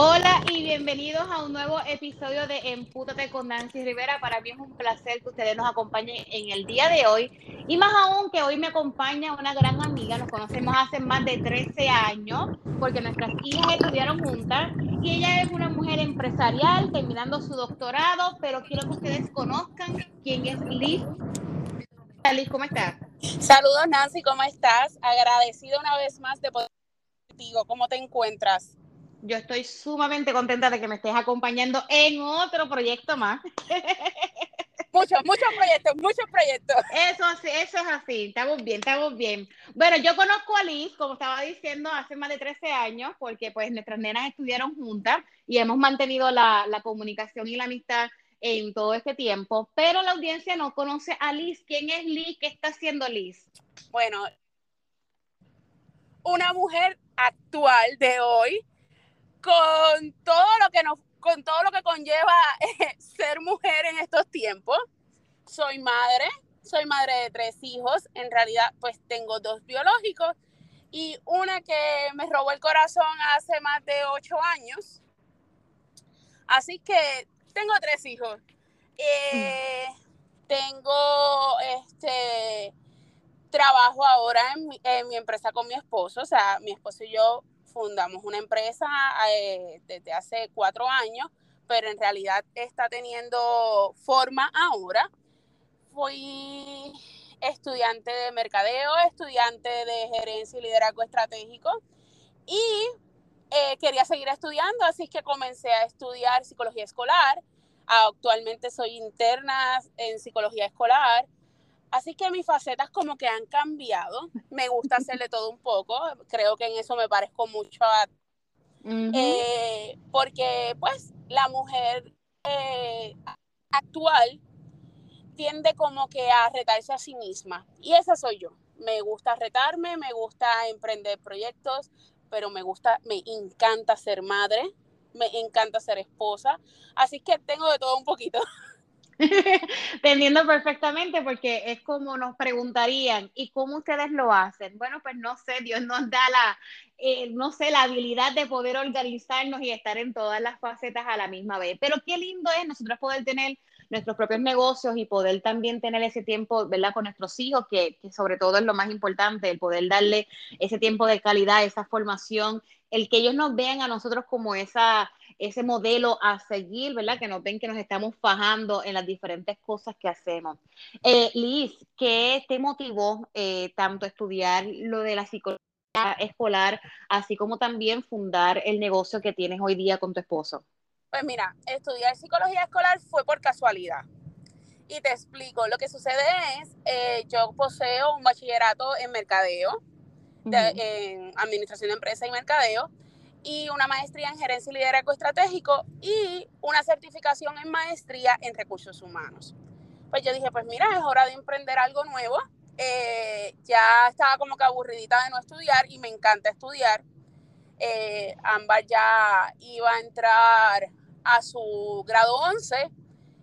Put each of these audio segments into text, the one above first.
Hola y bienvenidos a un nuevo episodio de Empútate con Nancy Rivera. Para mí es un placer que ustedes nos acompañen en el día de hoy. Y más aún que hoy me acompaña una gran amiga, nos conocemos hace más de 13 años, porque nuestras hijas estudiaron juntas. Y ella es una mujer empresarial, terminando su doctorado, pero quiero que ustedes conozcan quién es Liz. Liz, ¿cómo estás? Saludos Nancy, ¿cómo estás? Agradecida una vez más de poder contigo. ¿Cómo te encuentras? Yo estoy sumamente contenta de que me estés acompañando en otro proyecto más. Muchos, muchos proyectos, muchos proyectos. Eso, eso es así, estamos bien, estamos bien. Bueno, yo conozco a Liz, como estaba diciendo, hace más de 13 años, porque pues nuestras nenas estudiaron juntas y hemos mantenido la, la comunicación y la amistad en todo este tiempo, pero la audiencia no conoce a Liz. ¿Quién es Liz? ¿Qué está haciendo Liz? Bueno, una mujer actual de hoy con todo lo que nos, con todo lo que conlleva eh, ser mujer en estos tiempos. Soy madre, soy madre de tres hijos. En realidad, pues tengo dos biológicos y una que me robó el corazón hace más de ocho años. Así que tengo tres hijos. Eh, tengo este trabajo ahora en en mi empresa con mi esposo, o sea, mi esposo y yo fundamos una empresa eh, desde hace cuatro años, pero en realidad está teniendo forma ahora. Fui estudiante de mercadeo, estudiante de gerencia y liderazgo estratégico y eh, quería seguir estudiando, así que comencé a estudiar psicología escolar. Actualmente soy interna en psicología escolar Así que mis facetas como que han cambiado. Me gusta hacerle todo un poco. Creo que en eso me parezco mucho a... Eh, porque pues la mujer eh, actual tiende como que a retarse a sí misma. Y esa soy yo. Me gusta retarme, me gusta emprender proyectos, pero me gusta, me encanta ser madre, me encanta ser esposa. Así que tengo de todo un poquito. Te entiendo perfectamente porque es como nos preguntarían, ¿y cómo ustedes lo hacen? Bueno, pues no sé, Dios nos da la, eh, no sé, la habilidad de poder organizarnos y estar en todas las facetas a la misma vez. Pero qué lindo es nosotros poder tener nuestros propios negocios y poder también tener ese tiempo, ¿verdad? Con nuestros hijos, que, que sobre todo es lo más importante, el poder darle ese tiempo de calidad, esa formación, el que ellos nos vean a nosotros como esa ese modelo a seguir, ¿verdad? Que nos ven que nos estamos fajando en las diferentes cosas que hacemos. Eh, Liz, ¿qué te motivó eh, tanto estudiar lo de la psicología escolar, así como también fundar el negocio que tienes hoy día con tu esposo? Pues mira, estudiar psicología escolar fue por casualidad. Y te explico, lo que sucede es, eh, yo poseo un bachillerato en mercadeo, en administración de empresa y mercadeo, y una maestría en gerencia y liderazgo estratégico y una certificación en maestría en recursos humanos. Pues yo dije, pues mira, es hora de emprender algo nuevo. Eh, ya estaba como que aburridita de no estudiar y me encanta estudiar. Eh, Ámbar ya iba a entrar a su grado 11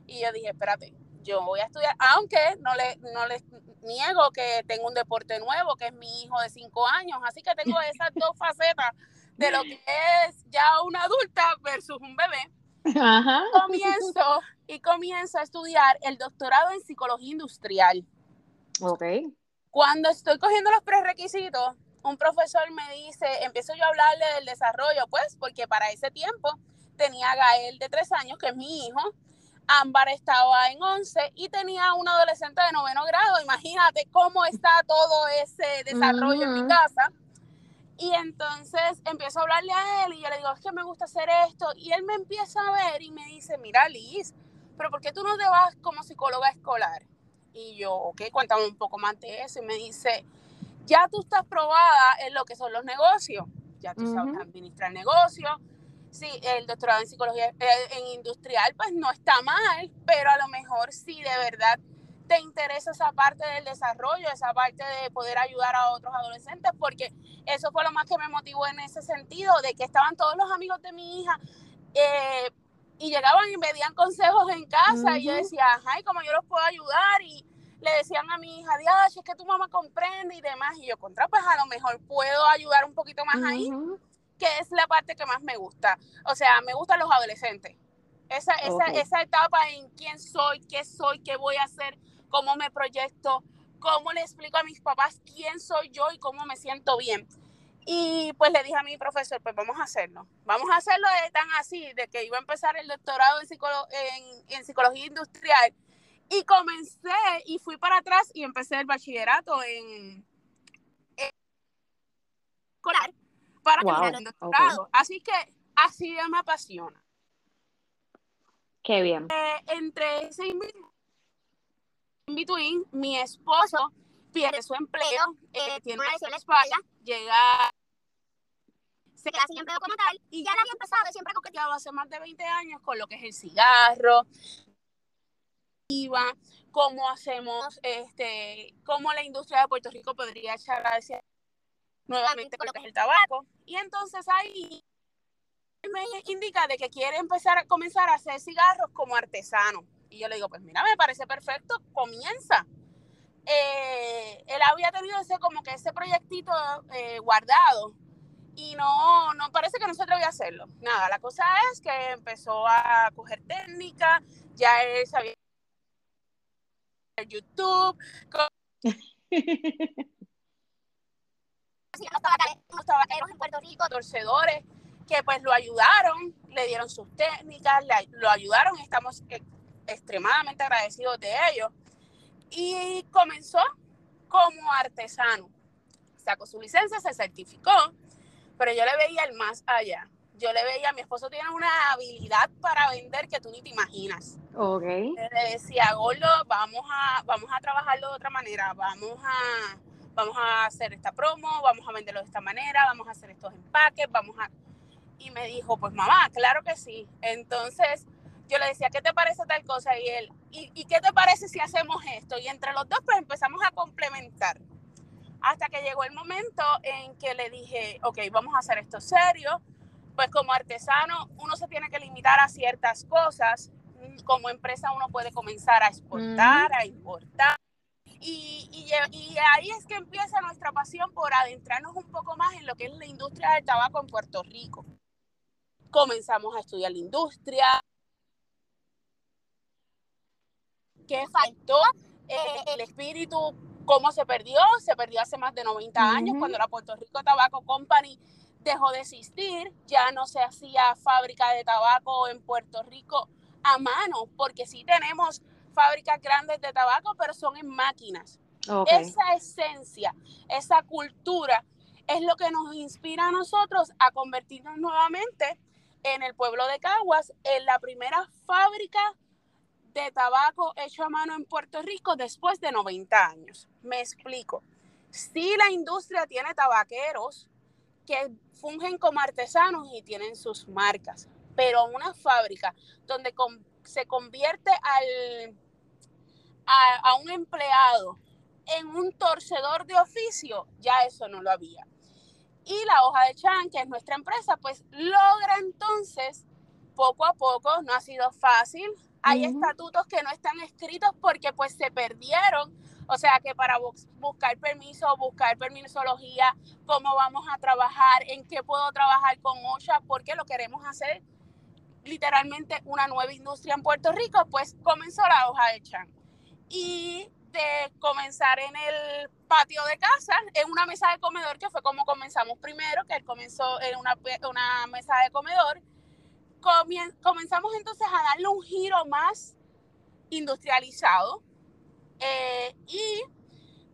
y yo dije, espérate, yo voy a estudiar, aunque no le, no les niego que tengo un deporte nuevo, que es mi hijo de 5 años, así que tengo esas dos facetas de lo que es ya una adulta versus un bebé. Comienzo y comienzo a estudiar el doctorado en psicología industrial. Ok. Cuando estoy cogiendo los prerequisitos, un profesor me dice, empiezo yo a hablarle del desarrollo, pues, porque para ese tiempo tenía a Gael de tres años, que es mi hijo, Ámbar estaba en 11 y tenía un adolescente de noveno grado. Imagínate cómo está todo ese desarrollo en mi casa. Y entonces empiezo a hablarle a él y yo le digo, es que me gusta hacer esto. Y él me empieza a ver y me dice, mira Liz, pero ¿por qué tú no te vas como psicóloga escolar? Y yo, ok, cuéntame un poco más de eso. Y me dice, ya tú estás probada en lo que son los negocios. Ya tú sabes administrar negocios. Sí, el doctorado en psicología eh, en industrial, pues no está mal, pero a lo mejor sí de verdad te interesa esa parte del desarrollo, esa parte de poder ayudar a otros adolescentes, porque eso fue lo más que me motivó en ese sentido, de que estaban todos los amigos de mi hija eh, y llegaban y me pedían consejos en casa y yo decía, ay, ¿cómo yo los puedo ayudar? Y le decían a mi hija, Dios, es que tu mamá comprende y demás, y yo, contra, pues a lo mejor puedo ayudar un poquito más ahí. que es la parte que más me gusta. O sea, me gustan los adolescentes. Esa, esa, esa etapa en quién soy, qué soy, qué voy a hacer, cómo me proyecto, cómo le explico a mis papás quién soy yo y cómo me siento bien. Y pues le dije a mi profesor, pues vamos a hacerlo. Vamos a hacerlo de tan así, de que iba a empezar el doctorado en, en, en psicología industrial. Y comencé y fui para atrás y empecé el bachillerato en, escolar para terminar el doctorado. Así que así me apasiona. Qué bien. Eh, entre ese in between, mi esposo pierde su empleo, eh, tiene una lesión en la espalda, llega, se queda sin empleo como tal, y ya le había empezado, siempre coqueteado hace más de 20 años con lo que es el cigarro, iba, cómo hacemos, este, cómo la industria de Puerto Rico podría echar a nuevamente con lo que es el tabaco. Y entonces ahí me indica de que quiere empezar a comenzar a hacer cigarros como artesano. Y yo le digo, pues mira, me parece perfecto, comienza. Eh, él había tenido ese como que ese proyectito eh, guardado y no, no parece que no se atrevió a hacerlo. Nada, la cosa es que empezó a coger técnica, ya él sabía YouTube. los tabaqueros en Puerto Rico, torcedores, que pues lo ayudaron, le dieron sus técnicas, lo ayudaron, estamos e, extremadamente agradecidos de ellos. Y comenzó como artesano. Sacó su licencia, se certificó, pero yo le veía el más allá. Yo le veía, mi esposo tiene una habilidad para vender que tú ni te imaginas. Ok. Le decía, Gordo, vamos a, vamos a trabajarlo de otra manera, vamos a, vamos a hacer esta promo, vamos a venderlo de esta manera, vamos a hacer estos empaques, vamos a... Y me dijo, pues mamá, claro que sí. Entonces yo le decía, ¿qué te parece tal cosa? Y él, ¿y, qué te parece si hacemos esto? Y entre los dos pues empezamos a complementar. Hasta que llegó el momento en que le dije, ok, vamos a hacer esto serio. Pues como artesano uno se tiene que limitar a ciertas cosas. Como empresa uno puede comenzar a exportar, a importar y, y, ahí es que empieza nuestra pasión por adentrarnos un poco más en lo que es la industria del tabaco en Puerto Rico. Comenzamos a estudiar la industria. ¿Qué faltó? Eh, el espíritu, cómo se perdió. Se perdió hace más de 90 años cuando la Puerto Rico Tobacco Company dejó de existir. Ya no se hacía fábrica de tabaco en Puerto Rico a mano, porque sí tenemos fábricas grandes de tabaco, pero son en máquinas. Esa esencia, esa cultura es lo que nos inspira a nosotros a convertirnos nuevamente en el pueblo de Caguas, en la primera fábrica de tabaco hecho a mano en Puerto Rico después de 90 años. Me explico. Si la industria tiene tabaqueros que fungen como artesanos y tienen sus marcas, pero una fábrica donde se convierte al a, un empleado en un torcedor de oficio, ya eso no lo había. Y la hoja de Chan, que es nuestra empresa, pues logra entonces, poco a poco, no ha sido fácil. Hay estatutos que no están escritos porque pues se perdieron. O sea que para buscar permiso, buscar permisología, cómo vamos a trabajar, en qué puedo trabajar con OSHA, porque lo queremos hacer literalmente una nueva industria en Puerto Rico, pues comenzó la hoja de Chan y de comenzar en el patio de casa, en una mesa de comedor, que fue como comenzamos primero, que él comenzó en una, una mesa de comedor. Comenzamos entonces a darle un giro más industrializado eh, y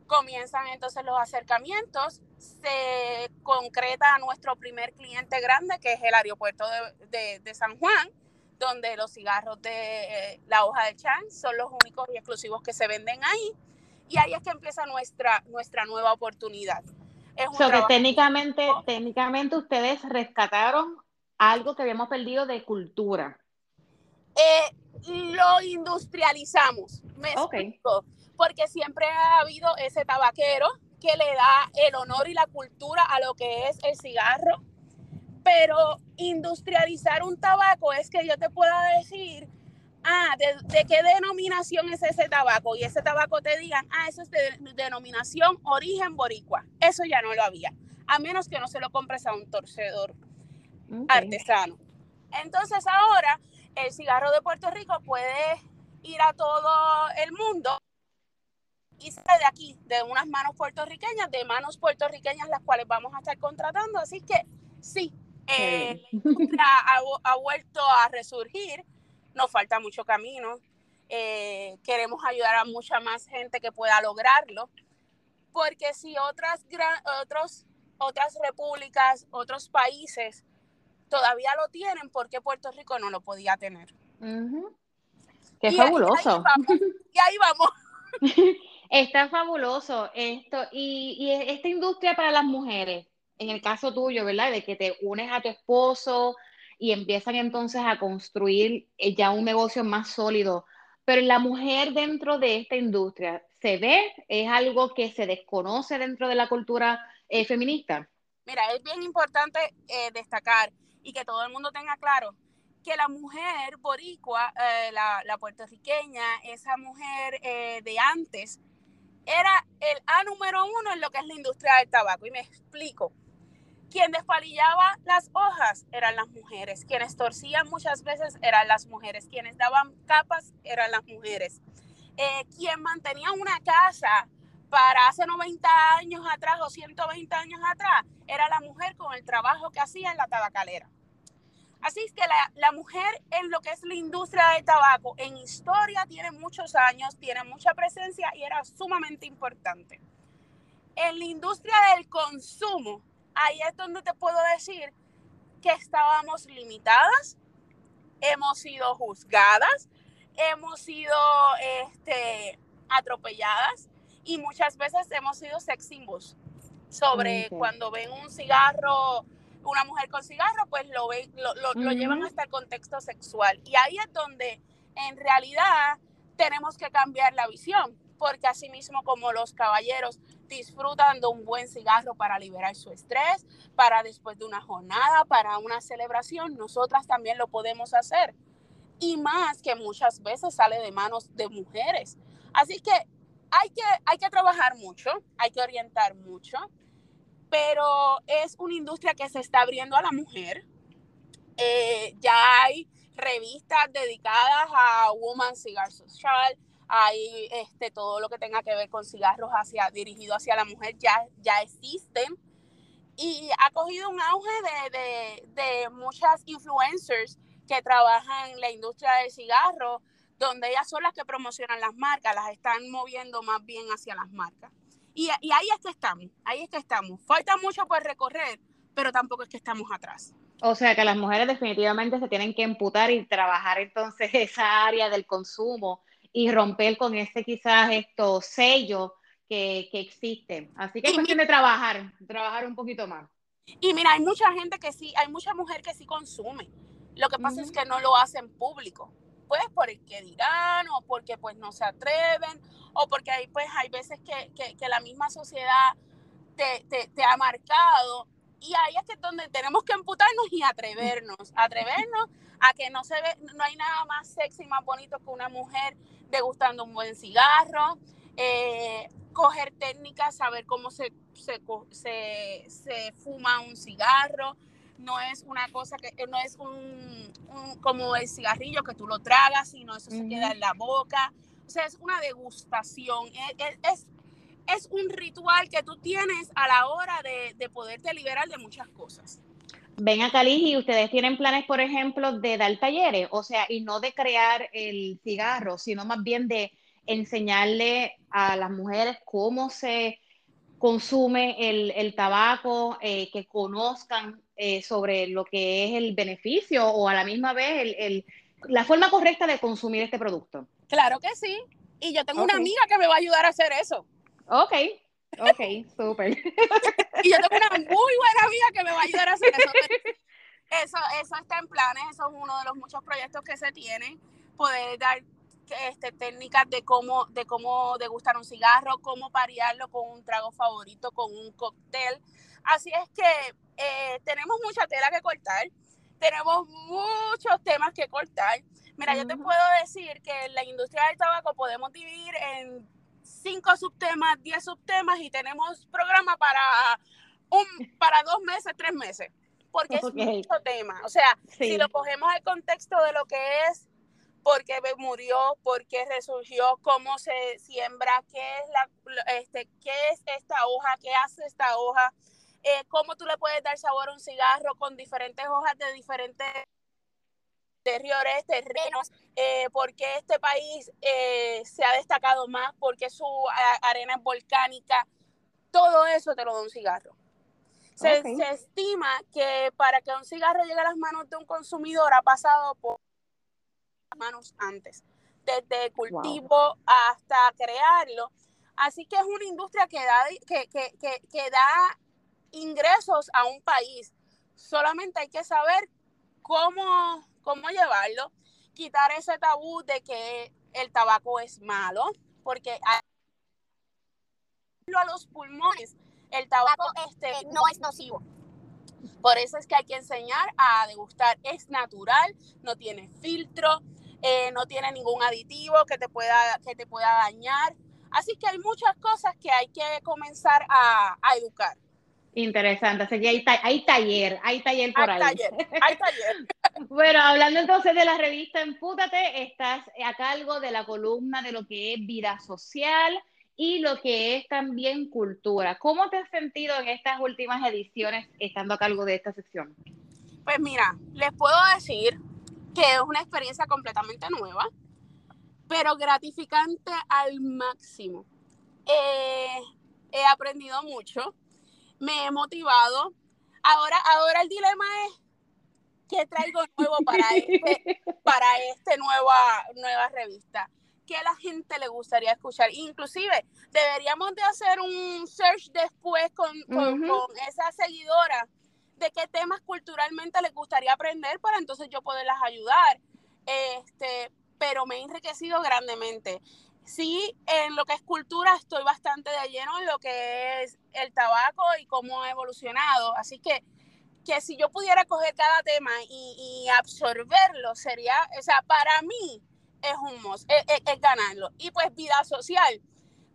comienzan entonces los acercamientos. Se concreta nuestro primer cliente grande, que es el aeropuerto de, de San Juan, donde los cigarros de eh, la hoja de chan son los únicos y exclusivos que se venden ahí. Y ahí es que empieza nuestra, nuestra nueva oportunidad. Es que técnicamente, técnicamente ustedes rescataron algo que habíamos perdido de cultura. Eh, lo industrializamos, me porque siempre ha habido ese tabaquero que le da el honor y la cultura a lo que es el cigarro pero industrializar un tabaco es que yo te pueda decir, ah, de, qué denominación es ese tabaco? Y ese tabaco te digan, ah, eso es de denominación origen boricua. Eso ya no lo había, a menos que no se lo compres a un torcedor. Artesano. Entonces ahora el cigarro de Puerto Rico puede ir a todo el mundo y sale de aquí, de unas manos puertorriqueñas, de manos puertorriqueñas las cuales vamos a estar contratando. Así que sí, eh, ha, vuelto a resurgir, nos falta mucho camino. Eh, queremos ayudar a mucha más gente que pueda lograrlo, porque si otras, otros, otras repúblicas, otros países todavía lo tienen, ¿por qué Puerto Rico no lo podía tener? Qué fabuloso. Y ahí vamos. Está fabuloso esto. Y, y, esta industria para las mujeres, en el caso tuyo, ¿verdad? De que te unes a tu esposo y empiezan entonces a construir eh, ya un negocio más sólido. Pero la mujer dentro de esta industria, ¿se ve? ¿Es algo que se desconoce dentro de la cultura eh, feminista? Mira, es bien importante eh, destacar y que todo el mundo tenga claro que la mujer boricua, la, la, puertorriqueña, esa mujer de antes, era el A número uno en lo que es la industria del tabaco. Y me explico. Quien despalillaba las hojas eran las mujeres. Quienes torcían muchas veces eran las mujeres. Quienes daban capas eran las mujeres. Eh, quien mantenía una casa para hace 90 años atrás o 120 años atrás era la mujer con el trabajo que hacía en la tabacalera. Así es que la, la, mujer en lo que es la industria del tabaco, en historia, tiene muchos años, tiene mucha presencia y era sumamente importante. En la industria del consumo, ahí es donde te puedo decir que estábamos limitadas, hemos sido juzgadas, hemos sido este, atropelladas y muchas veces hemos sido sex symbols sobre cuando ven un cigarro, una mujer con cigarro, pues lo, ven, lo, lo llevan hasta el contexto sexual. Y ahí es donde en realidad tenemos que cambiar la visión porque así mismo como los caballeros disfrutan de un buen cigarro para liberar su estrés, para después de una jornada, para una celebración, nosotras también lo podemos hacer. Y más que muchas veces sale de manos de mujeres. Así que hay que, hay que trabajar mucho, hay que orientar mucho, pero es una industria que se está abriendo a la mujer. Eh, ya hay revistas dedicadas a Woman Cigar Social, hay este, todo lo que tenga que ver con cigarros hacia, dirigido hacia la mujer ya, ya existen. Y ha cogido un auge de, de, muchas influencers que trabajan en la industria del cigarro, donde ellas son las que promocionan las marcas, las están moviendo más bien hacia las marcas. Y, y, ahí es que estamos, ahí es que estamos. Falta mucho por recorrer, pero tampoco es que estamos atrás. O sea que las mujeres definitivamente se tienen que emputar y trabajar entonces esa área del consumo y romper con ese quizás esto sello que, que existe. Así que es cuestión de trabajar, trabajar un poquito más. Y mira, hay mucha gente que sí, hay mucha mujer que sí consume. Lo que pasa es que no lo hacen público. Pues por el que dirán, o porque pues no se atreven, o porque hay, pues, hay veces que, que, que la misma sociedad te, te, te, ha marcado. Y ahí es que es donde tenemos que emputarnos y atrevernos, atrevernos a que no se ve, no hay nada más sexy, más bonito que una mujer degustando un buen cigarro, eh, coger técnicas, saber cómo se, se, se, fuma un cigarro. No es una cosa que no es un, como el cigarrillo que tú lo tragas, sino eso se queda en la boca. O sea, es una degustación. E, e, es, es, un ritual que tú tienes a la hora de, de poderte liberar de muchas cosas. Ven a Cali y ustedes tienen planes, por ejemplo, de dar talleres, o sea, y no de crear el cigarro, sino más bien de enseñarle a las mujeres cómo se consume el, tabaco, eh, que conozcan eh, sobre lo que es el beneficio o a la misma vez el, la forma correcta de consumir este producto. Claro que sí. Y yo tengo una amiga que me va a ayudar a hacer eso. Ok, Ok, súper. y yo tengo una muy buena amiga que me va a ayudar a hacer eso. Eso, eso está en planes, eso es uno de los muchos proyectos que se tienen, poder dar este, técnicas de cómo, de cómo degustar un cigarro, cómo parearlo con un trago favorito, con un cóctel. Así es que eh, tenemos mucha tela que cortar, tenemos muchos temas que cortar. Mira, yo te puedo decir que en la industria del tabaco podemos dividir en cinco subtemas, diez subtemas y tenemos programa para, un, para dos meses, tres meses. porque es mucho tema. O sea, si lo cogemos el contexto de lo que es, por qué murió, por qué resurgió, cómo se siembra, qué es, la, este, qué es esta hoja, qué hace esta hoja, eh, cómo tú le puedes dar sabor a un cigarro con diferentes hojas de diferentes interiores, terrenos, eh, porque este país eh, se ha destacado más, porque su arena es volcánica, todo eso te lo da un cigarro. Se, estima que para que un cigarro llegue a las manos de un consumidor ha pasado por manos antes, desde cultivo hasta crearlo. Así que es una industria que da, que, que, que da ingresos a un país. Solamente hay que saber cómo cómo llevarlo, quitar ese tabú de que el tabaco es malo, porque a los pulmones, el tabaco este, no es nocivo. Por eso es que hay que enseñar a degustar. Es natural, no tiene filtro, eh, no tiene ningún aditivo que te, pueda, que te pueda dañar. Así que hay muchas cosas que hay que comenzar a, a educar. Interesante, así que hay, hay taller, hay taller por ahí. hay taller. bueno, hablando entonces de la revista Empútate, estás a cargo de la columna de lo que es vida social y lo que es también cultura. ¿Cómo te has sentido en estas últimas ediciones estando a cargo de esta sección? Pues mira, les puedo decir que es una experiencia completamente nueva, pero gratificante al máximo. Eh, he aprendido mucho me he motivado. Ahora, ahora el dilema es qué traigo nuevo para este, para este nueva, nueva revista. ¿Qué a la gente le gustaría escuchar? Inclusive, deberíamos de hacer un search después con, con, esa seguidora de qué temas culturalmente les gustaría aprender para entonces yo poderlas ayudar. Este, pero me he enriquecido grandemente. Sí, en lo que es cultura estoy bastante de lleno en lo que es el tabaco y cómo ha evolucionado. Así que, que si yo pudiera coger cada tema y, absorberlo, sería, o sea, para mí es un mos, es, ganarlo. Y pues vida social,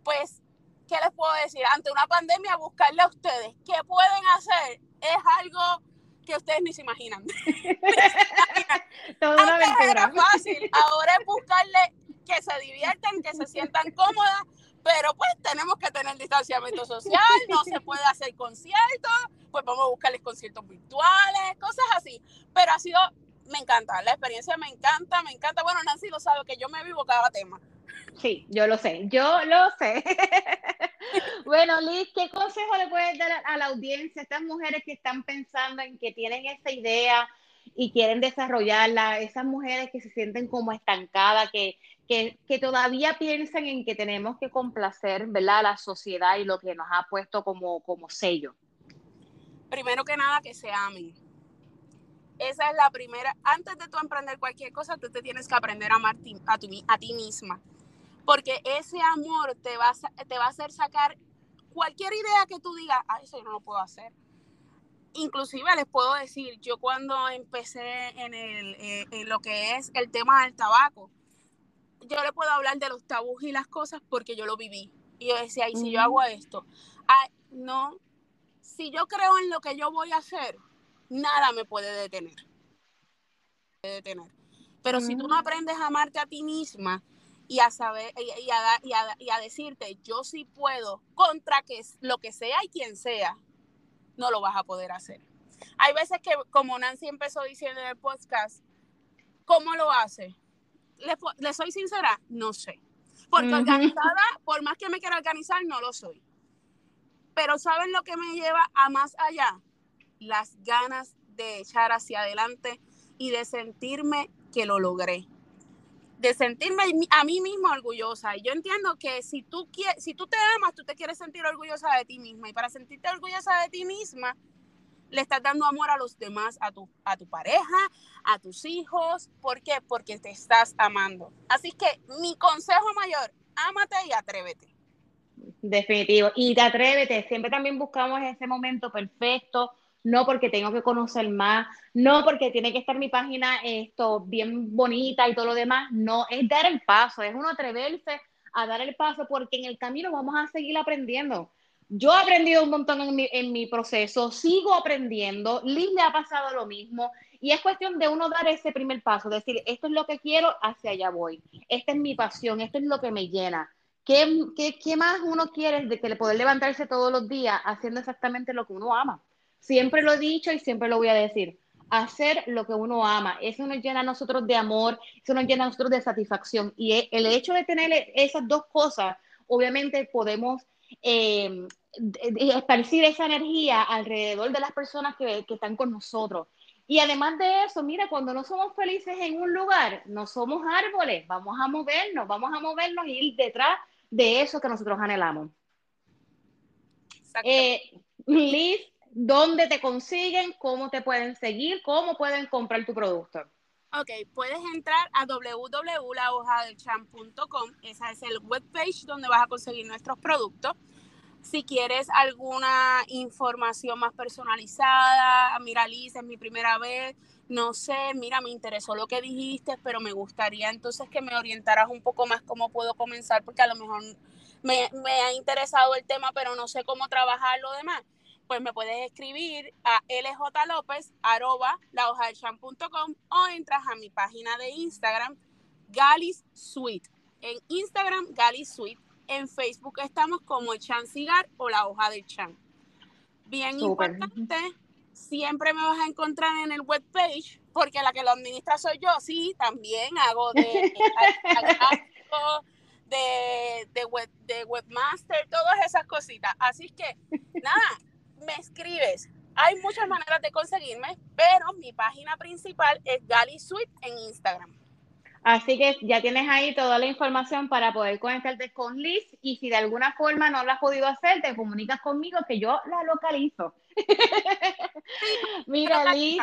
pues, ¿qué les puedo decir? Ante una pandemia, buscarle a ustedes qué pueden hacer es algo que ustedes ni se imaginan. Todo una era fácil, ahora es buscarle que se diviertan, que se sientan cómodas, pero pues tenemos que tener distanciamiento social, no se puede hacer conciertos, pues vamos a buscarles conciertos virtuales, cosas así. Pero ha sido, me encanta, la experiencia me encanta, me encanta. Bueno, Nancy lo sabe que yo me vivo cada tema. Sí, yo lo sé, yo lo sé. bueno, Liz, ¿qué consejo le puedes dar a la audiencia, a estas mujeres que están pensando en que tienen esa idea y quieren desarrollarla, esas mujeres que se sienten como estancadas, que, que, todavía piensan en que tenemos que complacer ¿verdad? la sociedad y lo que nos ha puesto como, como sello? Primero que nada, que se amen. Esa es la primera. Antes de tú emprender cualquier cosa, tú te tienes que aprender a amar a, tu, a ti misma. Porque ese amor te va, a, te va a hacer sacar cualquier idea que tú digas, ah, eso yo no lo puedo hacer. Inclusive les puedo decir, yo cuando empecé en, el, eh, en lo que es el tema del tabaco, yo le puedo hablar de los tabús y las cosas porque yo lo viví. Y yo decía, y si yo hago esto, no, si yo creo en lo que yo voy a hacer, nada me puede detener. detener. Pero si tú no aprendes a amarte a ti misma y a saber y a, y a, y a decirte, yo sí puedo contra que lo que sea y quien sea, no lo vas a poder hacer. Hay veces que, como Nancy empezó diciendo en el podcast, ¿cómo lo hace? Le, soy sincera, no sé. Porque organizada, por más que me quiera organizar, no lo soy. Pero ¿saben lo que me lleva a más allá? Las ganas de echar hacia adelante y de sentirme que lo logré. De sentirme a mí misma orgullosa. Y yo entiendo que si tú, si tú te amas, tú te quieres sentir orgullosa de ti misma. Y para sentirte orgullosa de ti misma, le estás dando amor a los demás, a tu, a tu pareja, a tus hijos. ¿Por qué? Porque te estás amando. Así que mi consejo mayor, ámate y atrévete. Definitivo. Y te atrévete. Siempre también buscamos ese momento perfecto. No porque tengo que conocer más, no porque tiene que estar mi página esto bien bonita y todo lo demás. No, es dar el paso, es uno atreverse a dar el paso porque en el camino vamos a seguir aprendiendo Yo he aprendido un montón en mi, en mi proceso, sigo aprendiendo, Liz le ha pasado lo mismo y es cuestión de uno dar ese primer paso, decir, esto es lo que quiero, hacia allá voy, esta es mi pasión, esto es lo que me llena. ¿Qué, qué, qué más uno quiere de que poder levantarse todos los días haciendo exactamente lo que uno ama? Siempre lo he dicho y siempre lo voy a decir hacer lo que uno ama. Eso nos llena a nosotros de amor, eso nos llena a nosotros de satisfacción. Y el hecho de tener esas dos cosas, obviamente podemos eh, esparcir esa energía alrededor de las personas que, que están con nosotros. Y además de eso, mira, cuando no somos felices en un lugar, no somos árboles, vamos a movernos, vamos a movernos y ir detrás de eso que nosotros anhelamos. Eh, Liz, dónde te consiguen, cómo te pueden seguir, cómo pueden comprar tu producto. Ok, puedes entrar a www.lahojadelchamp.com, esa es el webpage donde vas a conseguir nuestros productos. Si quieres alguna información más personalizada, mira Liz, es mi primera vez, no sé, mira, me interesó lo que dijiste, pero me gustaría entonces que me orientaras un poco más cómo puedo comenzar, porque a lo mejor me, ha interesado el tema, pero no sé cómo trabajar lo demás pues me puedes escribir a ljlopez.com o entras a mi página de Instagram, Galis Sweet. En Instagram, Galis Sweet. En Facebook estamos como Chan Cigar o la hoja del Chan. Bien importante, siempre me vas a encontrar en el webpage, porque la que lo administra soy yo, sí, también hago de, de, de, web, de webmaster, todas esas cositas. Así que, nada, me escribes. Hay muchas maneras de conseguirme, pero mi página principal es Gali Suite en Instagram. Así que ya tienes ahí toda la información para poder conectarte con Liz y si de alguna forma no lo has podido hacer, te comunicas conmigo que yo la localizo. Mira, Liz,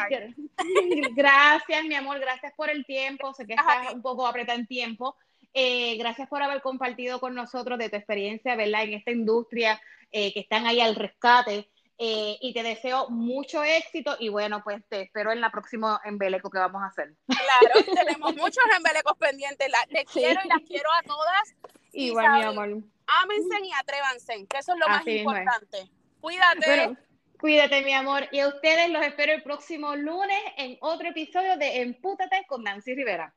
gracias, mi amor, gracias por el tiempo. Sé que estás un poco apretada en tiempo. Eh, gracias por haber compartido con nosotros de tu experiencia, ¿verdad? En esta industria eh, que están ahí al rescate. Eh, y te deseo mucho éxito y bueno, pues te espero en la próxima embeleco que vamos a hacer. Claro, tenemos muchos embelecos pendientes. La, les quiero y las quiero a todas. Igual, mi amor. Ámense y atrévanse, que eso es lo más importante. Cuídate. cuídate, mi amor. Y a ustedes los espero el próximo lunes en otro episodio de Empútate con Nancy Rivera.